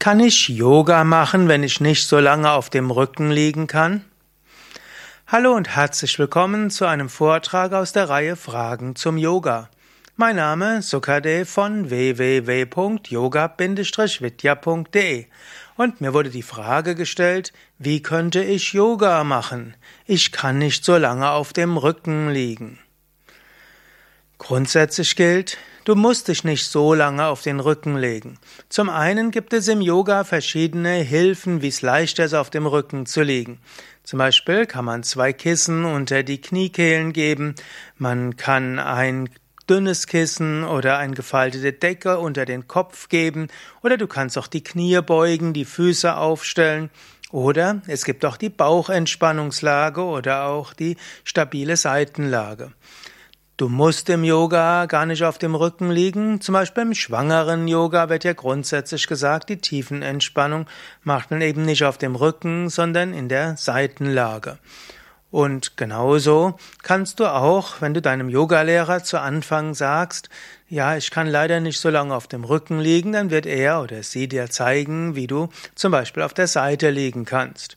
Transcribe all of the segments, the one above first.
Kann ich Yoga machen, wenn ich nicht so lange auf dem Rücken liegen kann? Hallo und herzlich willkommen zu einem Vortrag aus der Reihe Fragen zum Yoga. Mein Name ist Sukade von www.yoga-vidya.de und mir wurde die Frage gestellt, wie könnte ich Yoga machen? Ich kann nicht so lange auf dem Rücken liegen. Grundsätzlich gilt, du musst dich nicht so lange auf den Rücken legen. Zum einen gibt es im Yoga verschiedene Hilfen, wie es leichter ist, auf dem Rücken zu liegen. Zum Beispiel kann man zwei Kissen unter die Kniekehlen geben, man kann ein dünnes Kissen oder eine gefaltete Decke unter den Kopf geben, oder du kannst auch die Knie beugen, die Füße aufstellen, oder es gibt auch die Bauchentspannungslage oder auch die stabile Seitenlage. Du musst im Yoga gar nicht auf dem Rücken liegen. Zum Beispiel im schwangeren Yoga wird ja grundsätzlich gesagt, die Tiefenentspannung macht man eben nicht auf dem Rücken, sondern in der Seitenlage. Und genauso kannst du auch, wenn du deinem Yogalehrer zu Anfang sagst, ja, ich kann leider nicht so lange auf dem Rücken liegen, dann wird er oder sie dir zeigen, wie du zum Beispiel auf der Seite liegen kannst.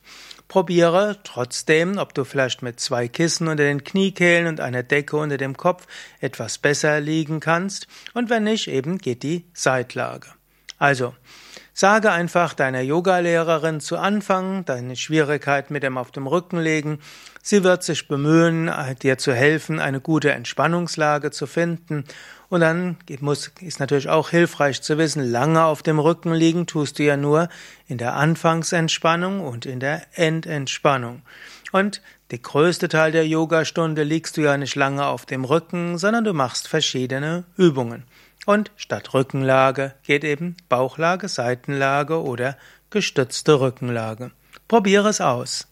Probiere trotzdem, ob du vielleicht mit zwei Kissen unter den Kniekehlen und einer Decke unter dem Kopf etwas besser liegen kannst und wenn nicht, eben geht die Seitlage. Also, sage einfach deiner Yogalehrerin zu Anfang deine Schwierigkeit mit dem auf dem Rücken legen. Sie wird sich bemühen, dir zu helfen, eine gute Entspannungslage zu finden und dann ist natürlich auch hilfreich zu wissen, lange auf dem Rücken liegen tust du ja nur in der Anfangsentspannung und in der Endentspannung. Und der größte Teil der Yogastunde liegst du ja nicht lange auf dem Rücken, sondern du machst verschiedene Übungen. Und statt Rückenlage geht eben Bauchlage, Seitenlage oder gestützte Rückenlage. Probiere es aus.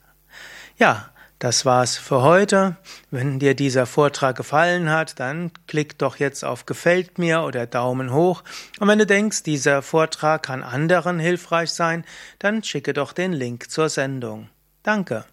Ja, das war's für heute. Wenn dir dieser Vortrag gefallen hat, dann klick doch jetzt auf Gefällt mir oder Daumen hoch. Und wenn du denkst, dieser Vortrag kann anderen hilfreich sein, dann schicke doch den Link zur Sendung. Danke.